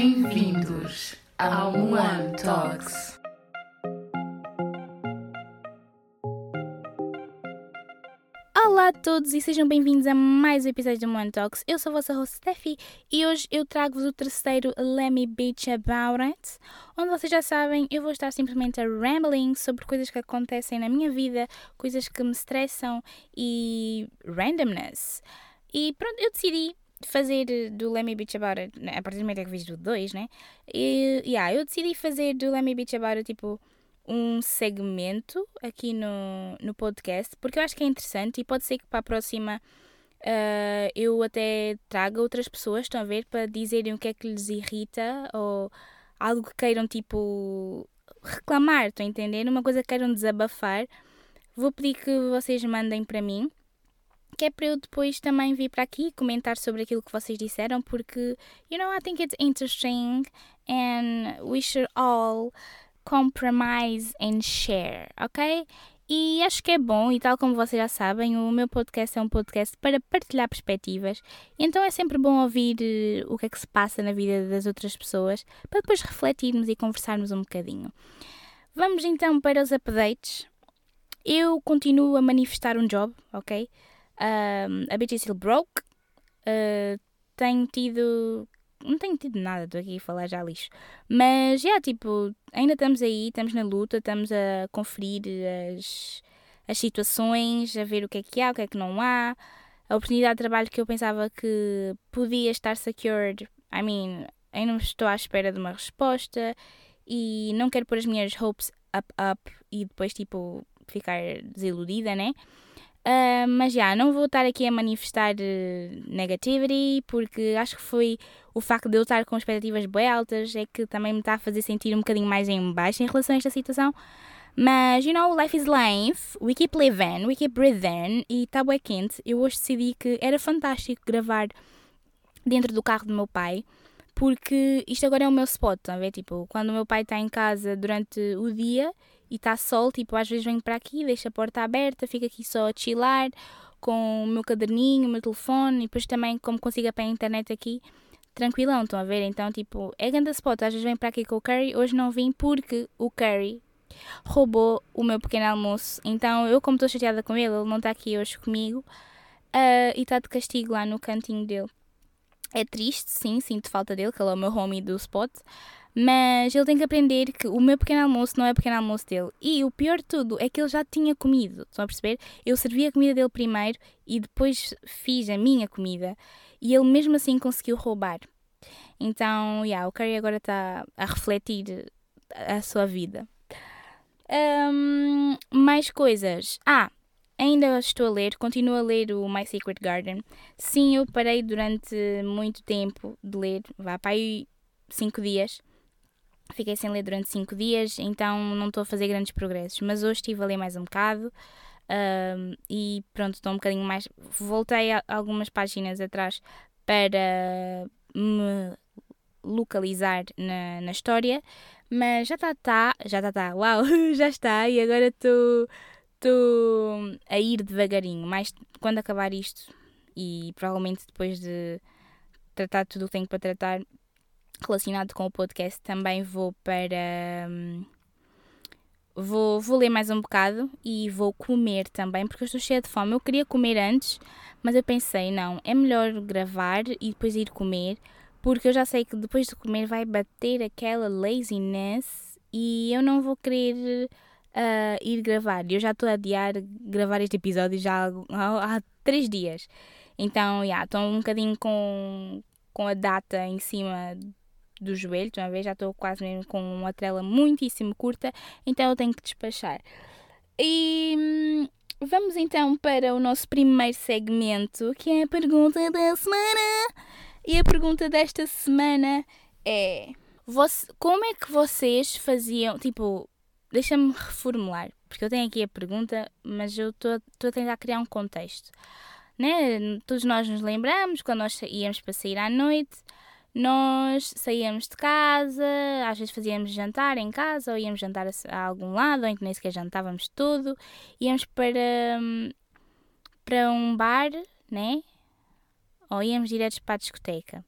Bem-vindos ao One Talks. Olá a todos e sejam bem-vindos a mais um episódio do One Talks. Eu sou a vossa host Steffi e hoje eu trago-vos o terceiro Let Me About It, onde vocês já sabem, eu vou estar simplesmente a rambling sobre coisas que acontecem na minha vida, coisas que me estressam e randomness. E pronto, eu decidi fazer do Let Me Bitch About It, né, a partir do momento que fiz do 2, né? E yeah, eu decidi fazer do Let Me Bitch About It tipo um segmento aqui no, no podcast, porque eu acho que é interessante e pode ser que para a próxima uh, eu até traga outras pessoas, estão a ver, para dizerem o que é que lhes irrita ou algo que queiram tipo reclamar, estão a entender? Uma coisa que queiram desabafar. Vou pedir que vocês mandem para mim que é para eu depois também vir para aqui comentar sobre aquilo que vocês disseram, porque, you know, I think it's interesting and we should all compromise and share, ok? E acho que é bom, e tal como vocês já sabem, o meu podcast é um podcast para partilhar perspectivas, então é sempre bom ouvir uh, o que é que se passa na vida das outras pessoas, para depois refletirmos e conversarmos um bocadinho. Vamos então para os updates. Eu continuo a manifestar um job, ok? Um, a bitch still broke. Uh, tenho tido. Não tenho tido nada, estou aqui a falar já lixo. Mas, já, yeah, tipo, ainda estamos aí, estamos na luta, estamos a conferir as, as situações, a ver o que é que há, o que é que não há. A oportunidade de trabalho que eu pensava que podia estar secured, I mean, ainda estou à espera de uma resposta e não quero pôr as minhas hopes up, up e depois, tipo, ficar desiludida, né? Uh, mas já, não vou estar aqui a manifestar uh, negativity, porque acho que foi o facto de eu estar com expectativas bem altas é que também me está a fazer sentir um bocadinho mais em baixo em relação a esta situação. Mas, you know, life is life, we keep living, we keep breathing, e está bem quente. Eu hoje decidi que era fantástico gravar dentro do carro do meu pai, porque isto agora é o meu spot, tá a ver? Tipo, quando o meu pai está em casa durante o dia e está sol, tipo, às vezes venho para aqui, deixo a porta aberta, fico aqui só a chilar com o meu caderninho, o meu telefone e depois também, como consigo apanhar a internet aqui, tranquilão, estão a ver? Então, tipo, é grande spot. Às vezes venho para aqui com o Curry, hoje não vim porque o Curry roubou o meu pequeno almoço. Então, eu, como estou chateada com ele, ele não está aqui hoje comigo uh, e está de castigo lá no cantinho dele. É triste, sim, sinto falta dele, que ele é o meu homie do spot. Mas ele tem que aprender que o meu pequeno almoço não é o pequeno almoço dele. E o pior de tudo é que ele já tinha comido. Estão a perceber? Eu servi a comida dele primeiro e depois fiz a minha comida. E ele mesmo assim conseguiu roubar. Então, yeah, o Curry agora está a refletir a sua vida. Um, mais coisas. Ah, ainda estou a ler, continuo a ler o My Secret Garden. Sim, eu parei durante muito tempo de ler, vá para aí 5 dias. Fiquei sem ler durante 5 dias, então não estou a fazer grandes progressos. Mas hoje estive a ler mais um bocado um, e pronto, estou um bocadinho mais. Voltei algumas páginas atrás para me localizar na, na história, mas já está, tá, já está, tá, uau, já está, e agora estou a ir devagarinho. Mais quando acabar isto e provavelmente depois de tratar tudo o que tenho para tratar, relacionado com o podcast, também vou para. Hum, vou, vou ler mais um bocado e vou comer também, porque eu estou cheia de fome. Eu queria comer antes, mas eu pensei, não, é melhor gravar e depois ir comer, porque eu já sei que depois de comer vai bater aquela laziness e eu não vou querer uh, ir gravar. Eu já estou a adiar gravar este episódio já há, há três dias. Então, já, yeah, estou um bocadinho com, com a data em cima do joelho, uma vez já estou quase mesmo com uma trela muitíssimo curta, então eu tenho que despachar. E hum, vamos então para o nosso primeiro segmento, que é a pergunta da semana. E a pergunta desta semana é: você, como é que vocês faziam? Tipo, deixa-me reformular, porque eu tenho aqui a pergunta, mas eu estou a tentar criar um contexto. Né? Todos nós nos lembramos quando nós íamos para sair à noite nós saíamos de casa, às vezes fazíamos jantar em casa, ou íamos jantar a, algum lado, ou então nem sequer jantávamos tudo, íamos para, para um bar, né? Ou íamos direto para a discoteca.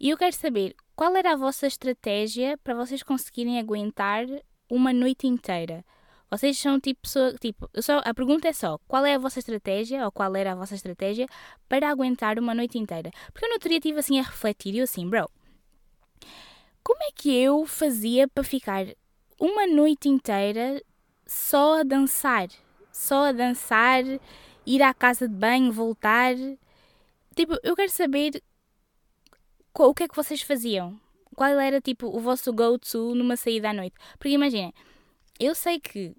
E eu quero saber qual era a vossa estratégia para vocês conseguirem aguentar uma noite inteira. Vocês são tipo pessoa. Tipo, só, a pergunta é só: qual é a vossa estratégia, ou qual era a vossa estratégia para aguentar uma noite inteira? Porque eu no dia estive assim a refletir e eu assim, bro, como é que eu fazia para ficar uma noite inteira só a dançar? Só a dançar, ir à casa de banho, voltar. Tipo, eu quero saber o que é que vocês faziam. Qual era tipo o vosso go-to numa saída à noite? Porque imaginem, eu sei que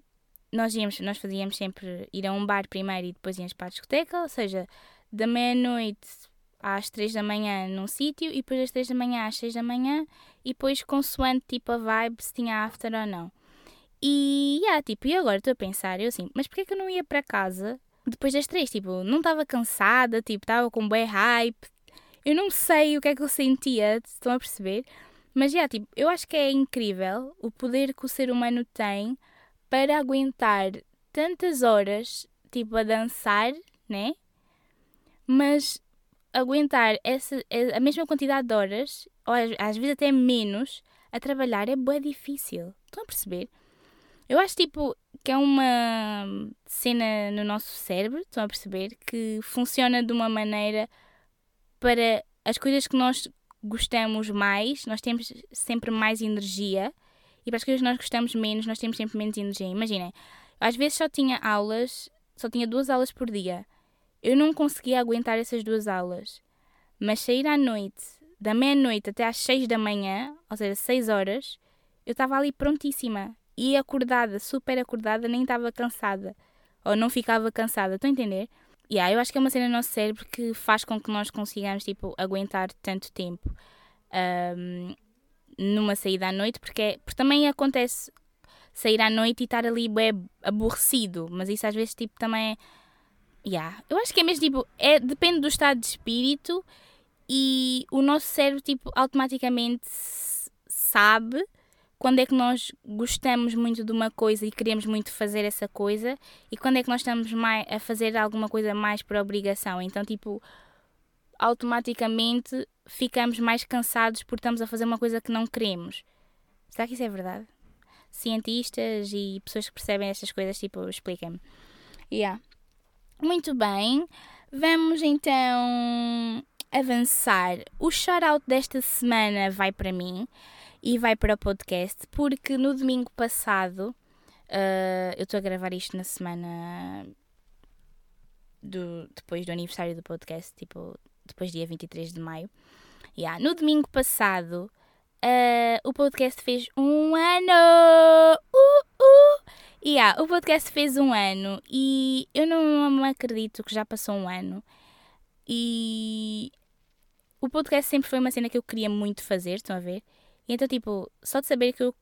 nós íamos, nós fazíamos sempre ir a um bar primeiro e depois íamos para a discoteca, ou seja, da meia-noite às três da manhã num sítio e depois das três da manhã às seis da manhã e depois consoante tipo a vibe se tinha after ou não. E, yeah, tipo, e agora estou a pensar, eu assim, mas porquê que eu não ia para casa depois das três? Tipo, não estava cansada, tipo, estava com bem hype. Eu não sei o que é que eu sentia, estão a perceber? Mas, yeah, tipo, eu acho que é incrível o poder que o ser humano tem para aguentar tantas horas, tipo, a dançar, né? Mas aguentar essa, a mesma quantidade de horas, ou às vezes até menos, a trabalhar é bem difícil. Estão a perceber? Eu acho, tipo, que é uma cena no nosso cérebro, estão a perceber? Que funciona de uma maneira para as coisas que nós gostamos mais, nós temos sempre mais energia e para as coisas que nós gostamos menos, nós temos sempre menos energia. Imaginem, às vezes só tinha aulas, só tinha duas aulas por dia. Eu não conseguia aguentar essas duas aulas. Mas sair à noite, da meia-noite até às seis da manhã, ou seja, seis horas, eu estava ali prontíssima. E acordada, super acordada, nem estava cansada. Ou não ficava cansada, estão a entender? E yeah, eu acho que é uma cena no nosso cérebro que faz com que nós consigamos, tipo, aguentar tanto tempo. Um, numa saída à noite, porque, é, porque também acontece sair à noite e estar ali bem aborrecido, mas isso às vezes tipo também é. Yeah. Eu acho que é mesmo tipo, é, depende do estado de espírito e o nosso cérebro tipo automaticamente sabe quando é que nós gostamos muito de uma coisa e queremos muito fazer essa coisa e quando é que nós estamos mais a fazer alguma coisa mais por obrigação. Então, tipo, automaticamente ficamos mais cansados porque estamos a fazer uma coisa que não queremos. Será que isso é verdade? Cientistas e pessoas que percebem estas coisas, tipo, expliquem-me. Yeah. Muito bem, vamos então avançar. O shout-out desta semana vai para mim e vai para o podcast, porque no domingo passado, uh, eu estou a gravar isto na semana do, depois do aniversário do podcast, tipo, depois dia 23 de maio. Yeah. No domingo passado, uh, o podcast fez um ano! Uh, uh! Yeah, o podcast fez um ano e eu não acredito que já passou um ano. E o podcast sempre foi uma cena que eu queria muito fazer, estão a ver? E então, tipo, só de saber que eu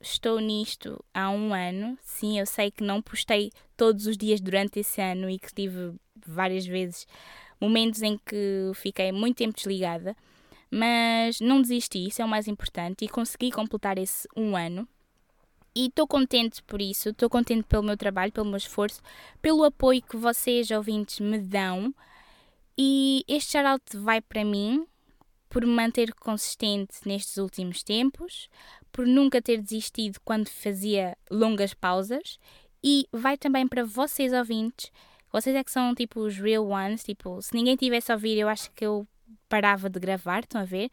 estou nisto há um ano, sim, eu sei que não postei todos os dias durante esse ano e que tive várias vezes momentos em que fiquei muito tempo desligada, mas não desisti, isso é o mais importante, e consegui completar esse um ano. E estou contente por isso, estou contente pelo meu trabalho, pelo meu esforço, pelo apoio que vocês, ouvintes, me dão. E este shout vai para mim, por me manter consistente nestes últimos tempos, por nunca ter desistido quando fazia longas pausas, e vai também para vocês, ouvintes, vocês é que são tipo os real ones. Tipo, se ninguém tivesse a ouvir, eu acho que eu parava de gravar. Estão a ver?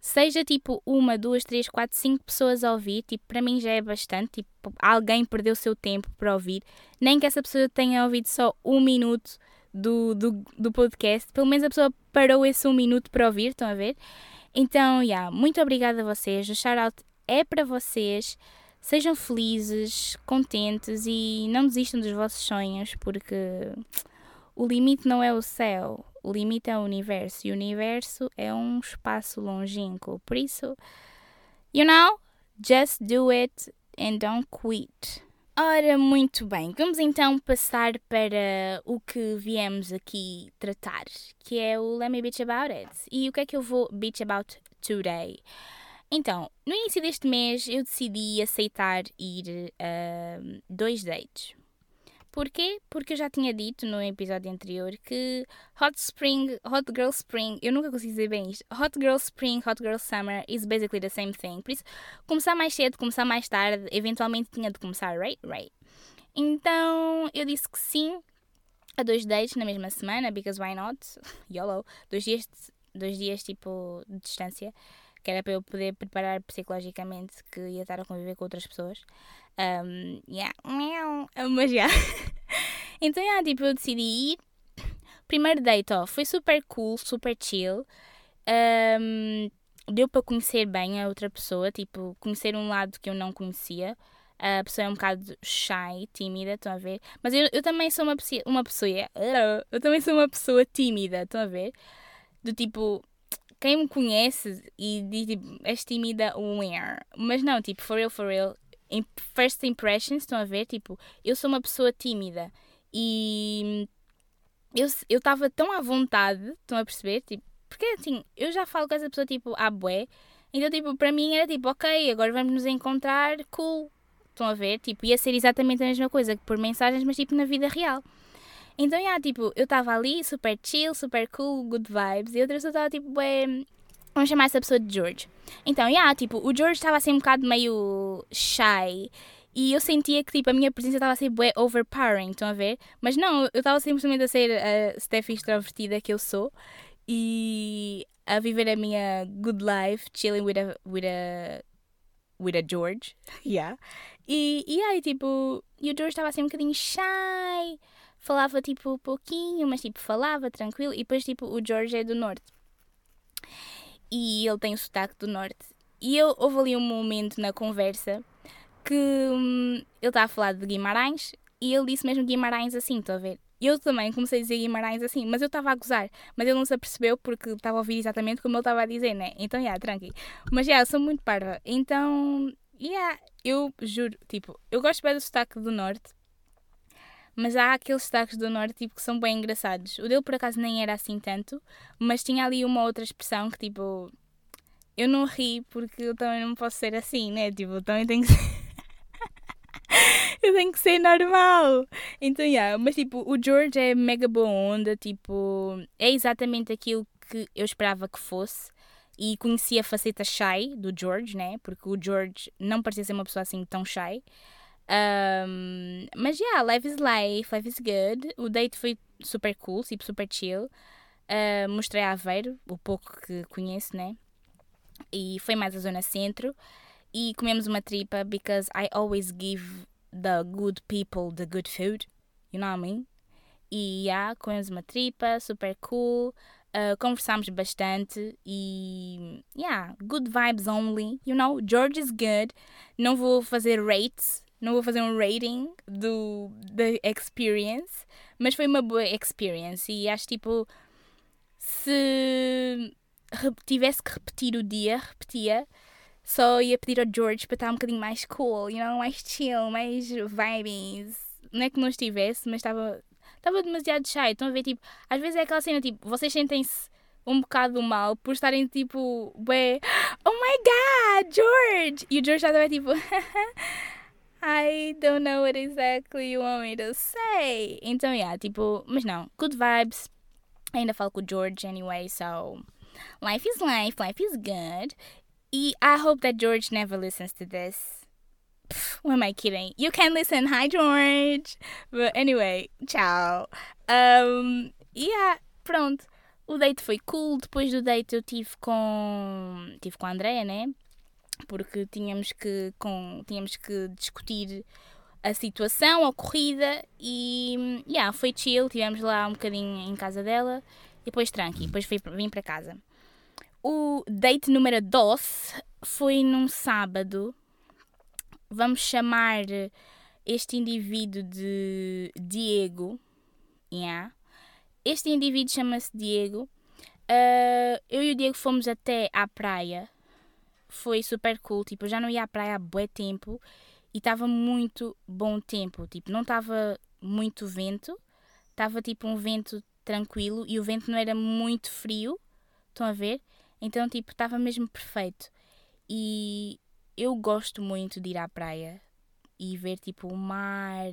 Seja tipo uma, duas, três, quatro, cinco pessoas a ouvir, tipo, para mim já é bastante. Tipo, alguém perdeu seu tempo para ouvir. Nem que essa pessoa tenha ouvido só um minuto do, do, do podcast. Pelo menos a pessoa parou esse um minuto para ouvir. Estão a ver? Então, yeah, muito obrigada a vocês. O shout-out é para vocês. Sejam felizes, contentes e não desistam dos vossos sonhos, porque o limite não é o céu, o limite é o universo e o universo é um espaço longínquo. Por isso, you know, just do it and don't quit. Ora, muito bem, vamos então passar para o que viemos aqui tratar, que é o Let Me Bitch About It. E o que é que eu vou bitch about today? Então, no início deste mês eu decidi aceitar ir a uh, dois dates. Porquê? Porque eu já tinha dito no episódio anterior que Hot Spring, Hot Girl Spring, eu nunca consigo dizer bem isto. Hot Girl Spring, Hot Girl Summer is basically the same thing. Por isso, começar mais cedo, começar mais tarde, eventualmente tinha de começar, right? Right. Então, eu disse que sim a dois dates na mesma semana, because why not? YOLO. Dois dias, dois dias tipo de distância, que era para eu poder preparar psicologicamente que ia estar a conviver com outras pessoas. Um, yeah. Mas já. Yeah. então, yeah, tipo, eu decidi ir. Primeiro date, ó, foi super cool, super chill. Um, deu para conhecer bem a outra pessoa, tipo, conhecer um lado que eu não conhecia. A pessoa é um bocado shy, tímida, estão a ver? Mas eu, eu também sou uma, uma pessoa. Eu também sou uma pessoa tímida, estão a ver? Do tipo, quem me conhece e diz tipo, és tímida, where? Mas não, tipo, for real, for real, first impressions, estão a ver? Tipo, eu sou uma pessoa tímida e eu estava tão à vontade, estão a perceber? Tipo, porque assim, eu já falo com essa pessoa tipo, ah, bué. Então, tipo, para mim era tipo, ok, agora vamos nos encontrar, cool. Estão a ver? Tipo, ia ser exatamente a mesma coisa que por mensagens, mas tipo na vida real. Então, yeah, tipo, eu estava ali, super chill, super cool, good vibes, e outra pessoa estava tipo, bué, Vamos chamar essa pessoa de George. Então, yeah, tipo, o George estava assim um bocado meio shy. E eu sentia que tipo, a minha presença estava a ser bué overpowering, estão a ver? Mas não, eu estava simplesmente a ser a Steffi extrovertida que eu sou e a viver a minha good life, chilling with a, with a, with a George. Yeah. E, e aí, tipo, e o George estava assim um bocadinho shy, falava tipo pouquinho, mas tipo falava tranquilo. E depois, tipo, o George é do norte e ele tem o sotaque do norte. E eu, houve ali um momento na conversa que hum, ele estava a falar de Guimarães e ele disse mesmo Guimarães assim, estou a ver? Eu também comecei a dizer Guimarães assim, mas eu estava a gozar, mas ele não se apercebeu porque estava a ouvir exatamente como ele estava a dizer, né? Então, já, yeah, tranqui. Mas, já, yeah, eu sou muito parva. Então, yeah, eu juro, tipo, eu gosto bem do sotaque do Norte, mas há aqueles sotaques do norte tipo, que são bem engraçados. O dele por acaso nem era assim tanto, mas tinha ali uma outra expressão que tipo. Eu não ri porque eu também não posso ser assim, né? Tipo, eu também tenho que ser. eu tenho que ser normal. Então, yeah. Mas tipo, o George é mega boa onda, tipo, é exatamente aquilo que eu esperava que fosse. E conheci a faceta shy do George, né? Porque o George não parecia ser uma pessoa assim tão shy. Um, mas yeah, life is life, life is good. O date foi super cool, tipo super chill. Uh, mostrei a Aveiro, o pouco que conheço, né? E foi mais a zona centro. E comemos uma tripa because I always give the good people the good food. You know what I mean? E yeah, comemos uma tripa, super cool. Uh, conversámos bastante e yeah, good vibes only. You know, George is good. Não vou fazer rates não vou fazer um rating do, da experience, mas foi uma boa experience e acho tipo se tivesse que repetir o dia, repetia. Só ia pedir ao George para estar um bocadinho mais cool, you know, mais chill, mais vibes. Não é que não estivesse, mas estava estava demasiado shy. Estão a ver, tipo, às vezes é aquela cena, tipo, vocês sentem-se um bocado mal por estarem tipo, ué, oh my god, George! E o George estava tipo, I don't know what exactly you want me to say. Então, yeah, tipo, mas não, good vibes. Ainda falo com o George anyway, so life is life, life is good. E I hope that George never listens to this. Pff, what am I kidding? You can listen. Hi, George. But anyway, ciao. Um, yeah, pronto. O date foi cool. Depois do date eu tive com. Tive com a Andrea, né? Porque tínhamos que, com, tínhamos que discutir a situação ocorrida e yeah, foi chill, tivemos lá um bocadinho em casa dela e depois tranqui, depois fui, vim para casa. O date número 12 foi num sábado. Vamos chamar este indivíduo de Diego. Yeah. Este indivíduo chama-se Diego. Uh, eu e o Diego fomos até à praia foi super cool. Tipo, eu já não ia à praia há bué tempo e estava muito bom tempo. Tipo, não estava muito vento, estava tipo um vento tranquilo e o vento não era muito frio. Estão a ver? Então, tipo, estava mesmo perfeito. E eu gosto muito de ir à praia e ver tipo o mar,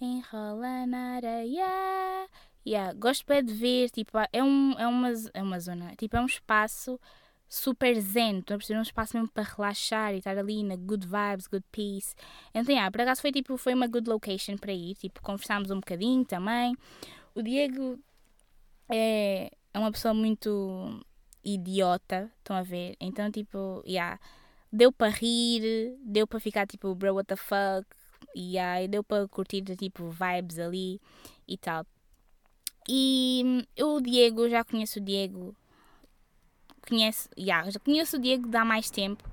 enrola na areia. Yeah, gosto bem de ver, tipo, é, um, é, uma, é uma zona, tipo, é um espaço super zen, estou a perceber, um espaço mesmo para relaxar e estar ali na good vibes, good peace. Então, yeah, por acaso foi, tipo, foi uma good location para ir, tipo, conversámos um bocadinho também. O Diego é, é uma pessoa muito idiota, estão a ver? Então, tipo, yeah, deu para rir, deu para ficar tipo, bro, what the fuck, yeah, e deu para curtir tipo vibes ali e tal. E hum, eu, o Diego, já conheço o Diego, conheço, yeah, já conheço o Diego há mais tempo,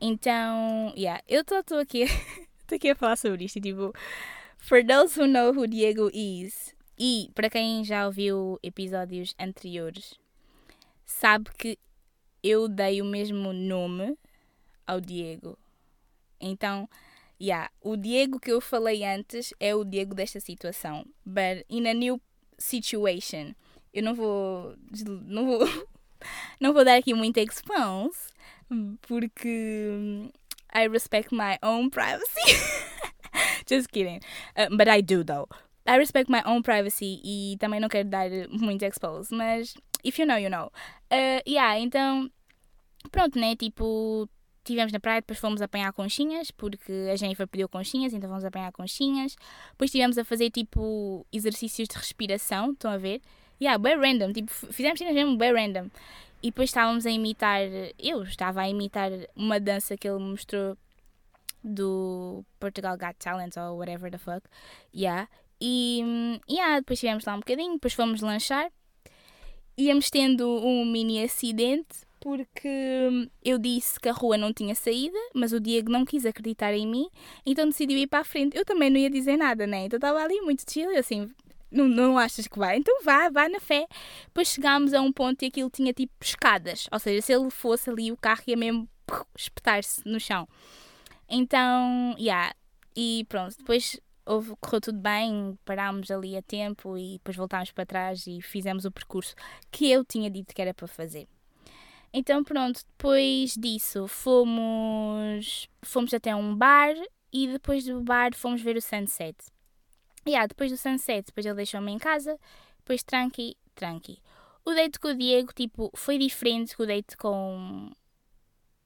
então, yeah, eu estou aqui, estou aqui a falar sobre isto, tipo, for those who know who Diego is, e para quem já ouviu episódios anteriores, sabe que eu dei o mesmo nome ao Diego. Então, yeah, o Diego que eu falei antes é o Diego desta situação. But in a new situation, eu não vou. Não vou, não vou dar aqui muita expanse, porque I respect my own privacy. Just kidding. Uh, but I do, though. I respect my own privacy e também não quero dar muito expose, mas if you know, you know. Uh, yeah, então, pronto, né? Tipo, Tivemos na praia, depois fomos apanhar conchinhas, porque a Jennifer pediu conchinhas, então fomos apanhar conchinhas. Depois estivemos a fazer tipo exercícios de respiração, estão a ver? Yeah, bem random, tipo, fizemos cenas mesmo bem random. E depois estávamos a imitar, eu estava a imitar uma dança que ele mostrou do Portugal Got Talent ou whatever the fuck. Yeah. E yeah, depois estivemos lá um bocadinho, depois fomos lanchar. Íamos tendo um mini acidente porque eu disse que a rua não tinha saída, mas o Diego não quis acreditar em mim, então decidiu ir para a frente. Eu também não ia dizer nada, né? Então estava ali muito chill, assim, não, não achas que vai? Então vá, vá na fé. Depois chegámos a um ponto e aquilo tinha tipo escadas, ou seja, se ele fosse ali, o carro ia mesmo espetar-se no chão. Então, yeah, e pronto, depois houve, correu tudo bem, parámos ali a tempo e depois voltámos para trás e fizemos o percurso que eu tinha dito que era para fazer. Então pronto, depois disso fomos, fomos até um bar e depois do bar fomos ver o sunset. Yeah, depois do sunset, depois ele deixou-me em casa, depois tranqui, tranqui. O date com o Diego, tipo, foi diferente do date com,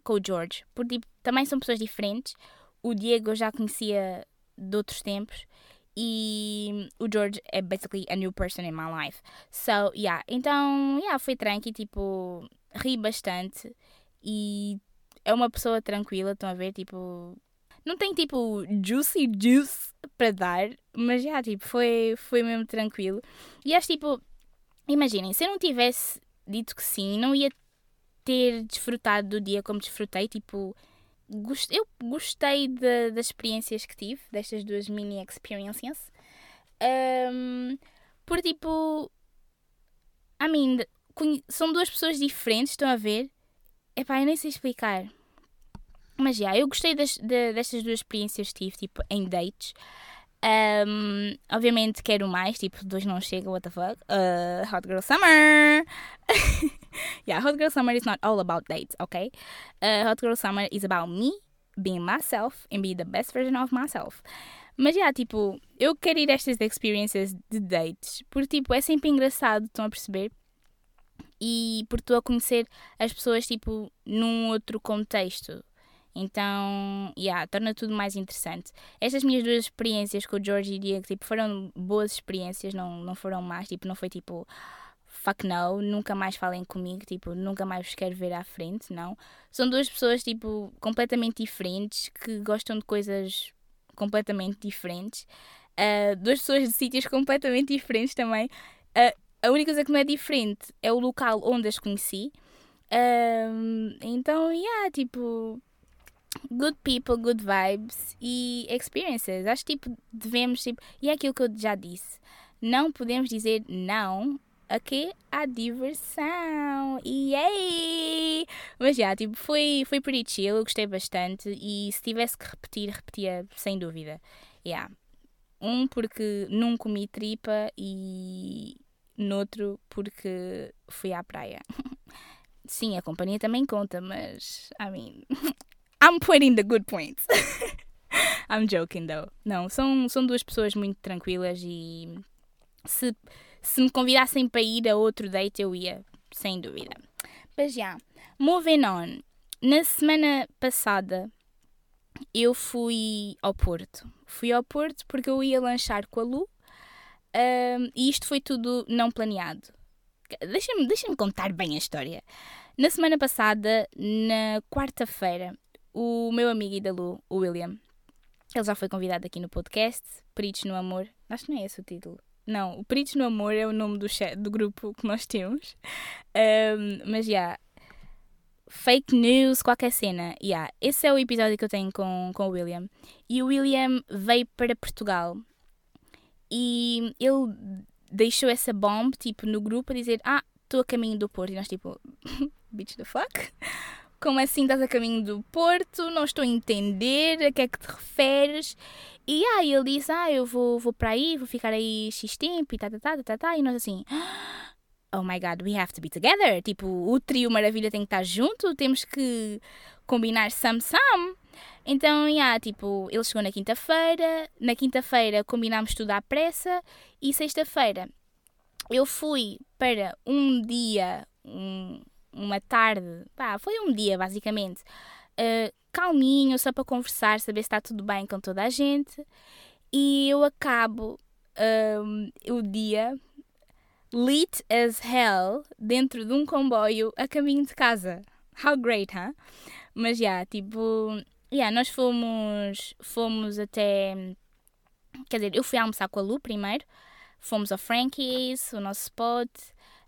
com o George, porque tipo, também são pessoas diferentes. O Diego eu já conhecia de outros tempos e o George é basically a new person in my life. So, yeah, então, yeah, foi tranqui, tipo, ri bastante e é uma pessoa tranquila, estão a ver? Tipo, não tem tipo juicy juice para dar, mas já, tipo, foi, foi mesmo tranquilo. E acho tipo, imaginem, se eu não tivesse dito que sim, não ia ter desfrutado do dia como desfrutei, tipo, eu gostei de, das experiências que tive, destas duas mini experiences. Um, por tipo, I mean, são duas pessoas diferentes, estão a ver? Epá, eu nem sei explicar. Mas já, eu gostei das, de, destas duas experiências que tive, tipo, em dates. Um, obviamente quero mais, tipo, dois não chega, what the fuck. Uh, hot Girl Summer! yeah, Hot Girl Summer is not all about dates, okay? Uh, Hot Girl Summer is about me being myself and be the best version of myself. Mas já, yeah, tipo, eu quero ir a estas experiências de dates, porque, tipo, é sempre engraçado, estão a perceber? e por estou a conhecer as pessoas tipo num outro contexto. Então, yeah, torna tudo mais interessante. Estas minhas duas experiências com o George e o Diego tipo, foram boas experiências, não, não foram más, tipo, não foi tipo fuck no, nunca mais falem comigo, tipo, nunca mais vos quero ver à frente, não. São duas pessoas tipo completamente diferentes que gostam de coisas completamente diferentes. Uh, duas pessoas de sítios completamente diferentes também. Uh, a única coisa que não é diferente é o local onde as conheci. Um, então, yeah, tipo, good people, good vibes e experiences. Acho que tipo, devemos, tipo, e é aquilo que eu já disse, não podemos dizer não a que a diversão. Yay! Mas já, yeah, tipo, foi, foi pretty chill, eu gostei bastante e se tivesse que repetir, repetia sem dúvida. Yeah. Um, porque não comi tripa e noutro porque fui à praia. Sim, a companhia também conta, mas I mean, I'm pointing the good points. I'm joking, though. Não, são, são duas pessoas muito tranquilas e se, se me convidassem para ir a outro date, eu ia, sem dúvida. Mas já, yeah, moving on. Na semana passada, eu fui ao Porto. Fui ao Porto porque eu ia lanchar com a Lu um, e isto foi tudo não planeado. Deixa-me deixa contar bem a história. Na semana passada, na quarta-feira, o meu amigo da Lu, o William, ele já foi convidado aqui no podcast, Peritos no Amor. Acho que não é esse o título. Não, o Peritos no Amor é o nome do, do grupo que nós temos. Um, mas já, yeah, fake news, qualquer cena. Yeah, esse é o episódio que eu tenho com, com o William. E o William veio para Portugal e ele deixou essa bomba, tipo, no grupo a dizer: Ah, estou a caminho do Porto. E nós, tipo, bitch the fuck? Como assim estás a caminho do Porto? Não estou a entender a que é que te referes. E aí ele disse: Ah, eu vou, vou para aí, vou ficar aí X tempo e tá, tá, tá, tá, tá, tá. E nós assim. Oh my god, we have to be together. Tipo, o trio Maravilha tem que estar junto, temos que combinar some-some. Então, yeah, tipo, ele chegou na quinta-feira, na quinta-feira combinámos tudo à pressa e sexta-feira eu fui para um dia, um, uma tarde, pá, foi um dia basicamente, uh, calminho, só para conversar, saber se está tudo bem com toda a gente. E eu acabo uh, o dia lit as hell dentro de um comboio a caminho de casa. How great, huh? Mas já, yeah, tipo, yeah, nós fomos, fomos até. Quer dizer, eu fui almoçar com a Lu primeiro, fomos ao Frankie's, o nosso spot.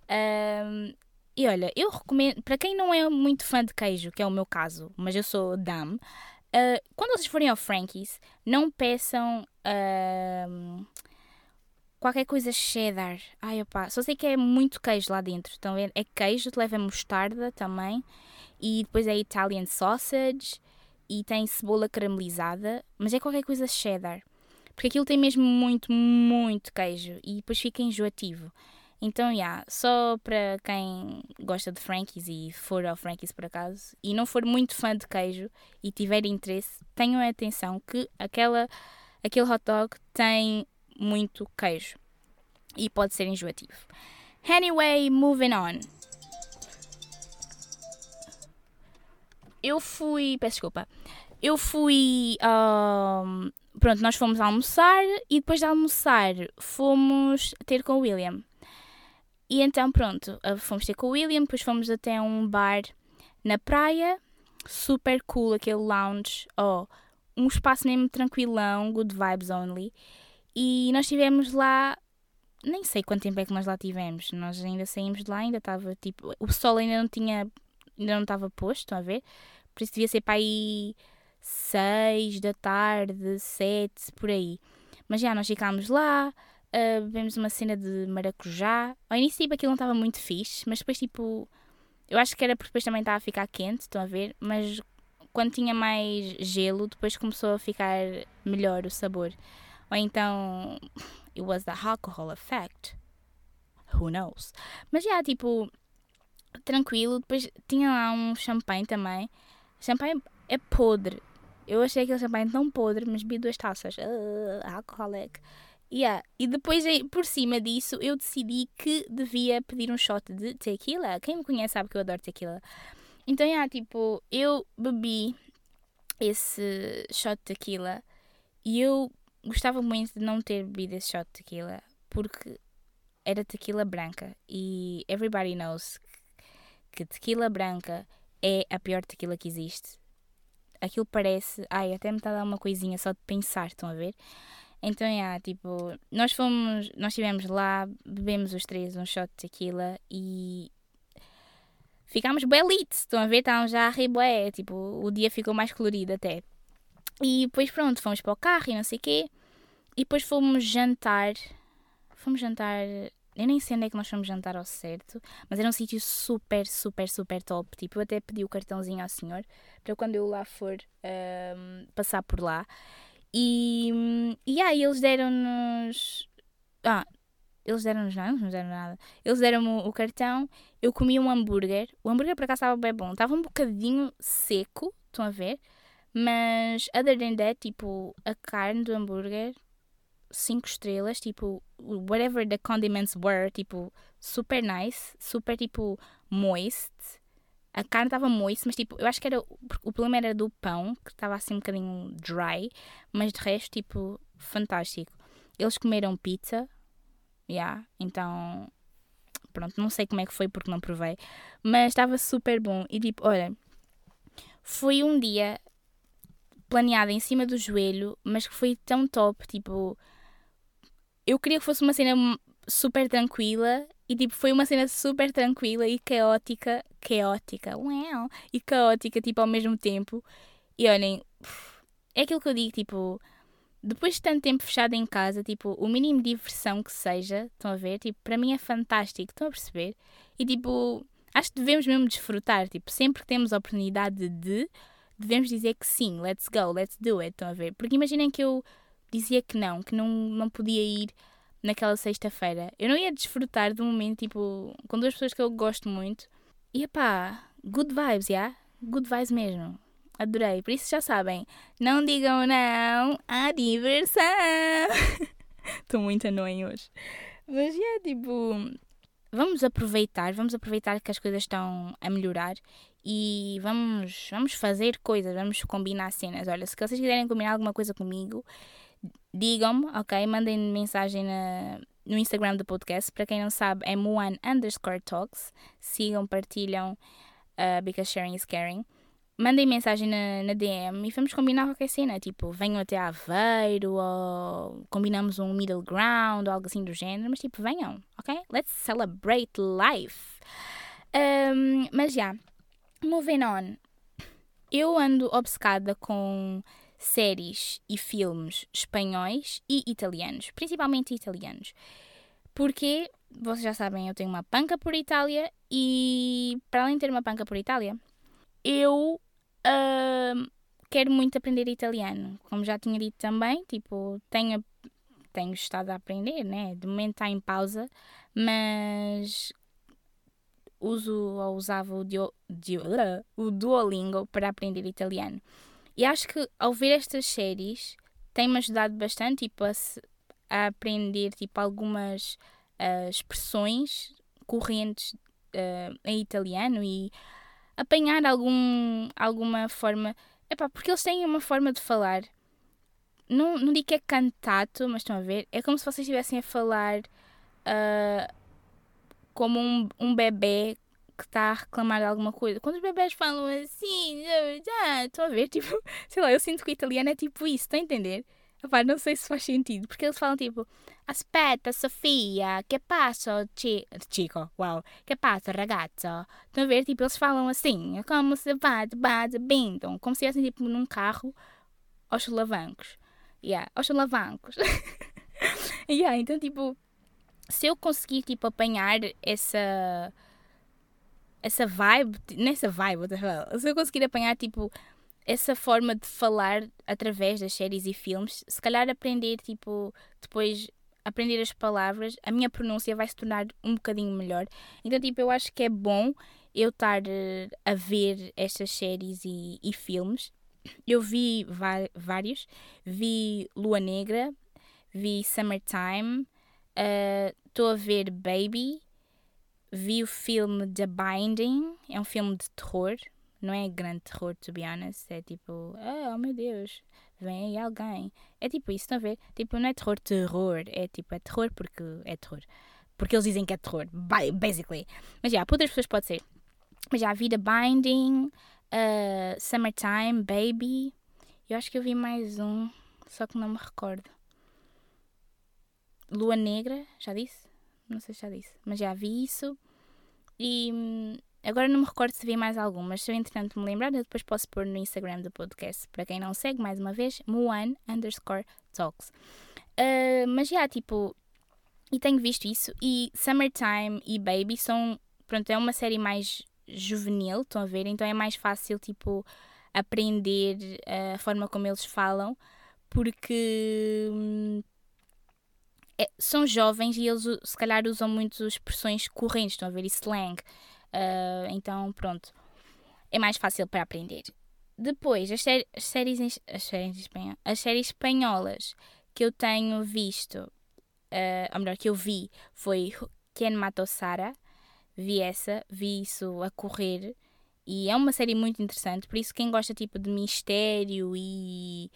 Um, e olha, eu recomendo, para quem não é muito fã de queijo, que é o meu caso, mas eu sou dame, uh, quando vocês forem ao Frankie's, não peçam uh, qualquer coisa cheddar. Ai, opa, só sei que é muito queijo lá dentro. Estão vendo? É queijo, te leva mostarda também. E depois é Italian sausage e tem cebola caramelizada, mas é qualquer coisa cheddar. Porque aquilo tem mesmo muito, muito queijo e depois fica enjoativo. Então, yeah, só para quem gosta de Frankies e for ao Frankies por acaso e não for muito fã de queijo e tiver interesse, tenham atenção que aquela, aquele hot dog tem muito queijo e pode ser enjoativo. Anyway, moving on. eu fui. Peço desculpa. Eu fui. Um, pronto, nós fomos almoçar e depois de almoçar fomos ter com o William. E então, pronto, ah, fomos ter com o William, depois fomos até um bar na praia, super cool, aquele lounge, oh, um espaço mesmo tranquilão, good vibes only. E nós estivemos lá, nem sei quanto tempo é que nós lá tivemos, nós ainda saímos de lá, ainda estava tipo, o sol ainda não tinha ainda não estava posto, estão a ver? Por isso devia ser para aí 6 da tarde, 7, por aí. Mas já, nós ficámos lá, uh, bebemos uma cena de maracujá. Ao início, tipo, aquilo não estava muito fixe, mas depois, tipo, eu acho que era porque depois também estava a ficar quente, estão a ver? Mas quando tinha mais gelo, depois começou a ficar melhor o sabor. Ou então, it was the alcohol effect. Who knows? Mas já, tipo, tranquilo. Depois tinha lá um champanhe também. Champanhe é podre. Eu achei aquele champanhe tão podre, mas vi duas taças. Uh, alcoholic. Yeah. E depois, por cima disso, eu decidi que devia pedir um shot de tequila. Quem me conhece sabe que eu adoro tequila. Então, yeah, tipo, eu bebi esse shot de tequila e eu gostava muito de não ter bebido esse shot de tequila porque era tequila branca e everybody knows que tequila branca é a pior tequila que existe. Aquilo parece. Ai, até me está a dar uma coisinha só de pensar, estão a ver? Então, é, yeah, tipo, nós fomos, nós estivemos lá, bebemos os três um shot de tequila e ficámos belites, estão a ver? Estávamos já a rir bué, tipo, o dia ficou mais colorido até. E depois, pronto, fomos para o carro e não sei o quê. E depois fomos jantar. Fomos jantar eu nem sei onde é que nós fomos jantar ao certo, mas era um sítio super, super, super top. Tipo, eu até pedi o cartãozinho ao senhor para quando eu lá for um, passar por lá. E, e aí eles deram-nos. Ah, eles deram-nos nada, não deram nada. Eles deram-me o cartão, eu comi um hambúrguer. O hambúrguer para cá estava bem bom. Estava um bocadinho seco, estão a ver? Mas, other than that, tipo, a carne do hambúrguer, 5 estrelas, tipo, whatever the condiments were, tipo, super nice, super, tipo, moist. A carne estava moist, mas, tipo, eu acho que era, o problema era do pão, que estava assim um bocadinho dry, mas de resto, tipo, fantástico. Eles comeram pizza, yeah, então, pronto, não sei como é que foi porque não provei, mas estava super bom. E, tipo, olha, foi um dia planeado em cima do joelho, mas que foi tão top, tipo, eu queria que fosse uma cena super tranquila e tipo foi uma cena super tranquila e caótica, caótica, uau, e caótica tipo ao mesmo tempo. E olhem, é aquilo que eu digo, tipo, depois de tanto tempo fechado em casa, tipo, o mínimo de diversão que seja, estão a ver? Tipo, para mim é fantástico, estão a perceber? E tipo, acho que devemos mesmo desfrutar, tipo, sempre que temos a oportunidade de, devemos dizer que sim, let's go, let's do it, estão a ver? Porque imaginem que eu dizia que não, que não, não podia ir naquela sexta-feira. Eu não ia desfrutar de um momento, tipo, com duas pessoas que eu gosto muito. E pá, good vibes? Yeah? Good vibes mesmo. Adorei. Por isso já sabem, não digam não à diversão. Estou muito annoying hoje. Mas é, yeah, tipo, vamos aproveitar, vamos aproveitar que as coisas estão a melhorar e vamos, vamos fazer coisas, vamos combinar cenas. Olha, se vocês quiserem combinar alguma coisa comigo, digam-me, ok? Mandem mensagem na, no Instagram do podcast. Para quem não sabe, é Muan underscore talks. Sigam, partilham, uh, because sharing is caring. Mandem mensagem na, na, DM e vamos combinar qualquer cena. Tipo, venham até Aveiro ou combinamos um middle ground ou algo assim do género. Mas tipo, venham, ok? Let's celebrate life. Um, mas já, yeah, moving on. Eu ando obcecada com séries e filmes espanhóis e italianos, principalmente italianos. Porque, vocês já sabem, eu tenho uma panca por Itália e, para além de ter uma panca por Itália, eu uh, quero muito aprender italiano. Como já tinha dito também, tipo, tenho, tenho estado a aprender, né? De momento está em pausa, mas uso ou usava o, dio, dio, o Duolingo para aprender italiano. E acho que ao ver estas séries tem-me ajudado bastante tipo, a, a aprender tipo, algumas uh, expressões correntes uh, em italiano e apanhar algum, alguma forma. Epá, porque eles têm uma forma de falar. Não, não digo que é cantato, mas estão a ver? É como se vocês estivessem a falar uh, como um, um bebê que está a reclamar de alguma coisa. Quando os bebés falam assim, já, estou a ver, tipo, sei lá, eu sinto que o italiano é tipo isso, estão a entender? Epá, não sei se faz sentido, porque eles falam tipo, aspetta Sofia, que passa, chi chico, uau, que passa ragazzo? Estão a ver? Tipo, eles falam assim, é como se bate, bintam, como se estivessem tipo num carro aos solavancos. Yeah, aos solavancos. yeah, então tipo, se eu conseguir tipo apanhar essa essa vibe, nessa vibe, se eu conseguir apanhar tipo essa forma de falar através das séries e filmes, se calhar aprender tipo depois aprender as palavras, a minha pronúncia vai se tornar um bocadinho melhor. Então tipo eu acho que é bom eu estar eh, a ver estas séries e, e filmes. Eu vi vários, vi Lua Negra, vi Summertime, eh, estou uh, a ver Baby, vi o filme The Binding, é um filme de terror, não é grande terror, to be honest, é tipo, oh meu Deus, vem aí alguém. É tipo isso, estão a ver? Tipo, não é terror, terror, é tipo, é terror porque é terror. Porque eles dizem que é terror, basically. Mas já, para outras pessoas pode ser. Mas já, vi The Binding, uh, Summertime, Baby, eu acho que eu vi mais um, só que não me recordo. Lua Negra, já disse? Não sei se já disse, mas já vi isso. E hum, agora não me recordo se vi mais algum, mas se eu entretanto me lembrar, eu depois posso pôr no Instagram do podcast. Para quem não segue, mais uma vez, Muan underscore talks. Uh, mas já, tipo, e tenho visto isso. E Summertime e Baby são, pronto, é uma série mais juvenil, estão a ver? Então é mais fácil, tipo, aprender uh, a forma como eles falam, porque. É, são jovens e eles se calhar usam muito expressões correntes, estão a ver? E slang. Uh, então, pronto. É mais fácil para aprender. Depois, as, sé as séries, as, séries espanhol as séries espanholas que eu tenho visto, uh, ou melhor, que eu vi, foi Quem Matou Sara. Vi essa, vi isso a correr. E é uma série muito interessante, por isso quem gosta tipo de mistério e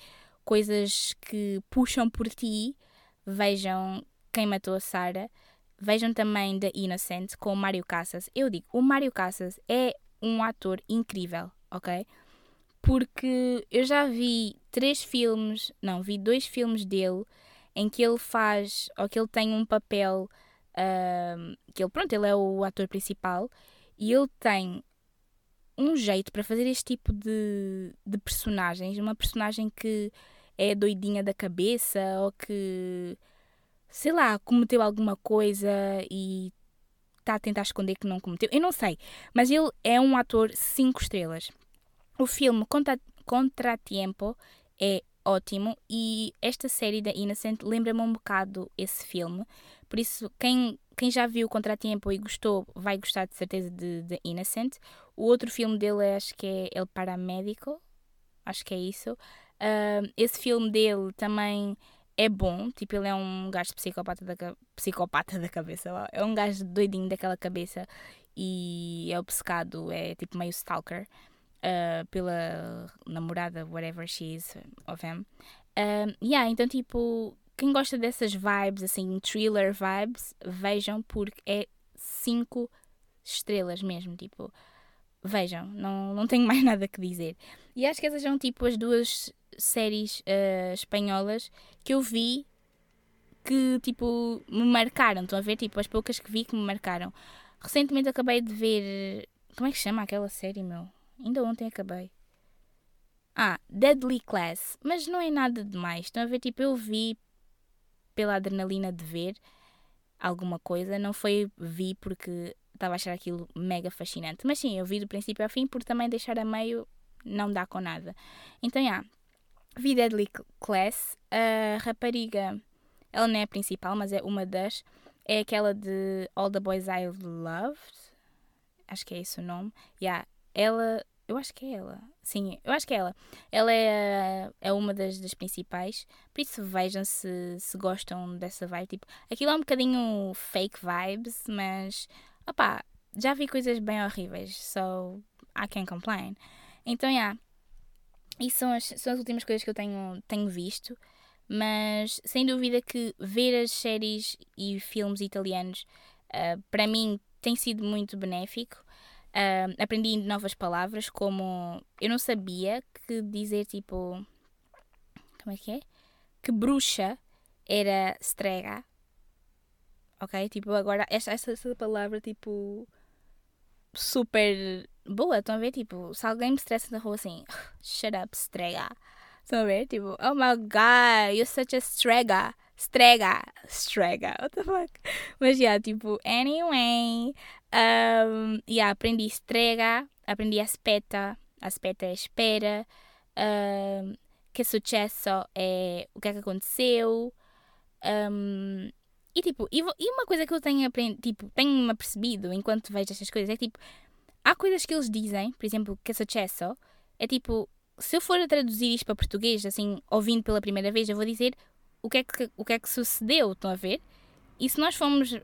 coisas que puxam por ti, vejam Quem Matou a Sara. Vejam também The Innocent com o Mário Casas. Eu digo, o Mário Casas é um ator incrível, ok? Porque eu já vi três filmes, não, vi dois filmes dele em que ele faz, ou que ele tem um papel, uh, que ele, pronto, ele é o ator principal e ele tem um jeito para fazer este tipo de, de personagens, uma personagem que é doidinha da cabeça ou que, sei lá, cometeu alguma coisa e está a tentar esconder que não cometeu. Eu não sei, mas ele é um ator cinco estrelas. O filme Contra Contratempo é ótimo e esta série da Innocent lembra-me um bocado esse filme. Por isso, quem, quem já viu Contratempo e gostou, vai gostar de certeza de, de Innocent. O outro filme dele é, acho que é El Paramédico, acho que é isso. Uh, esse filme dele também é bom, tipo, ele é um gajo psicopata da, psicopata da cabeça, é um gajo doidinho daquela cabeça e é obcecado, é tipo meio stalker uh, pela namorada, whatever she is of him. Uh, yeah, então tipo, quem gosta dessas vibes, assim, thriller vibes, vejam porque é 5 estrelas mesmo, tipo, vejam, não, não tenho mais nada que dizer. E acho que essas são tipo as duas séries uh, espanholas que eu vi que tipo me marcaram. Estão a ver? Tipo, as poucas que vi que me marcaram. Recentemente acabei de ver. Como é que chama aquela série, meu? Ainda ontem acabei. Ah, Deadly Class. Mas não é nada demais. Estão a ver? Tipo, eu vi pela adrenalina de ver alguma coisa. Não foi vi porque estava a achar aquilo mega fascinante. Mas sim, eu vi do princípio ao fim porque também deixar a meio não dá com nada. Então, já. Yeah, vi Deadly Class. A rapariga, ela não é a principal, mas é uma das. É aquela de All the Boys I Loved. Acho que é esse o nome. Yeah, ela eu acho que é ela. Sim, eu acho que é ela. Ela é, é uma das, das principais. Por isso vejam se, se gostam dessa vibe. Tipo, aquilo é um bocadinho fake vibes, mas opá, já vi coisas bem horríveis. So I can't complain. Então, yeah. Isso são as, são as últimas coisas que eu tenho, tenho visto. Mas sem dúvida que ver as séries e filmes italianos uh, para mim tem sido muito benéfico Uh, aprendi novas palavras, como eu não sabia que dizer tipo. Como é que é? Que bruxa era strega. Ok? Tipo, agora esta, esta palavra, tipo. Super boa. Estão a ver? Tipo, se alguém me estressa na rua assim, shut up, strega. Estão a ver? Tipo, oh my god, you're such a strega. Strega. Strega. What the fuck? Mas, yeah, tipo, anyway. Um, yeah, aprendi strega, aprendi aspetta, aspetta é espera, um, que sucesso é o que é que aconteceu. Um, e tipo, e, e, uma coisa que eu tenho aprendido, tipo, tenho-me apercebido enquanto vejo estas coisas é que tipo, há coisas que eles dizem, por exemplo, que sucesso, é tipo, se eu for a traduzir isto para português, assim, ouvindo pela primeira vez, eu vou dizer o que é que, o que, é que sucedeu, estão a ver? E se nós formos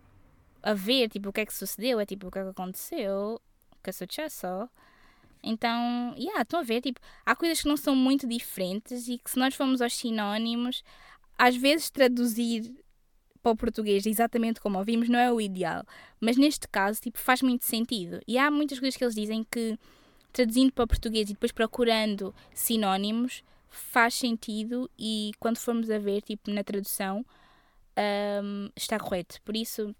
a ver, tipo, o que é que sucedeu, é tipo, o que é que aconteceu, que sucesso. Então, yeah, estão a ver, tipo, há coisas que não são muito diferentes e que se nós formos aos sinónimos, às vezes traduzir para o português exatamente como ouvimos não é o ideal, mas neste caso, tipo, faz muito sentido. E há muitas coisas que eles dizem que traduzindo para português e depois procurando sinónimos faz sentido e quando formos a ver, tipo, na tradução, um, está correto. Por isso,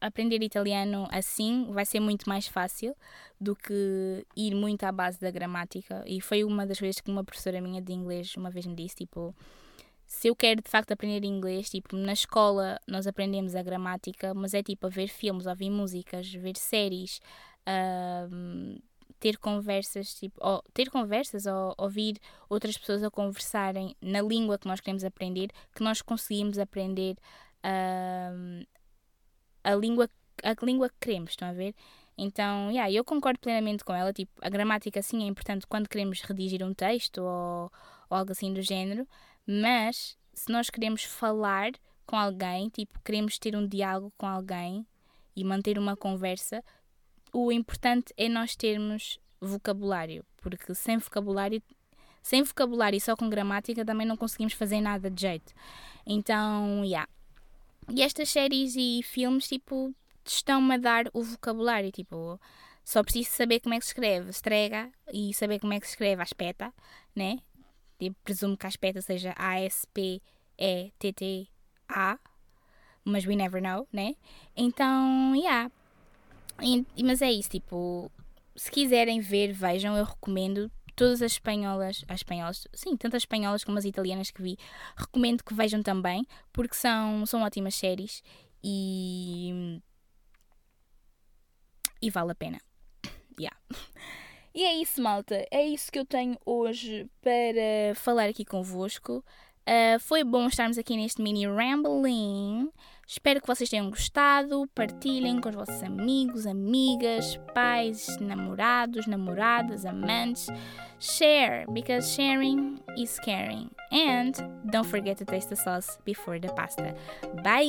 aprender italiano assim vai ser muito mais fácil do que ir muito à base da gramática. E foi uma das vezes que uma professora minha de inglês uma vez me disse, tipo, se eu quero de facto aprender inglês, tipo, na escola nós aprendemos a gramática, mas é tipo a ver filmes, ouvir músicas, ver séries, uh, ter conversas, tipo, ou, ter conversas ou ouvir outras pessoas a conversarem na língua que nós queremos aprender, que nós conseguimos aprender uh, a língua a língua que queremos, estão a ver? Então, yeah, eu concordo plenamente com ela. Tipo, a gramática sim é importante quando queremos redigir um texto ou, ou algo assim do género, mas se nós queremos falar com alguém, tipo, queremos ter um diálogo com alguém e manter uma conversa, o importante é nós termos vocabulário, porque sem vocabulário, sem vocabulário e só com gramática também não conseguimos fazer nada de jeito. Então, yeah. E estas séries e filmes, tipo, estão-me a dar o vocabulário, tipo, só preciso saber como é que se escreve estrega e saber como é que se escreve aspeta, né? Tipo, presumo que a aspeta seja A-S-P-E-T-T-A, mas we never know, né? Então, yeah. E, mas é isso, tipo, se quiserem ver, vejam, eu recomendo todas as espanholas, as espanholas, sim, tanto as espanholas como as italianas que vi, recomendo que vejam também, porque são, são ótimas séries e e vale a pena. Yeah. E é isso, malta. É isso que eu tenho hoje para falar aqui convosco. Uh, foi bom estarmos aqui neste mini rambling. Espero que vocês tenham gostado. Partilhem com os vossos amigos, amigas, pais, namorados, namoradas, amantes. Share, because sharing is caring. And don't forget to taste the sauce before the pasta. Bye!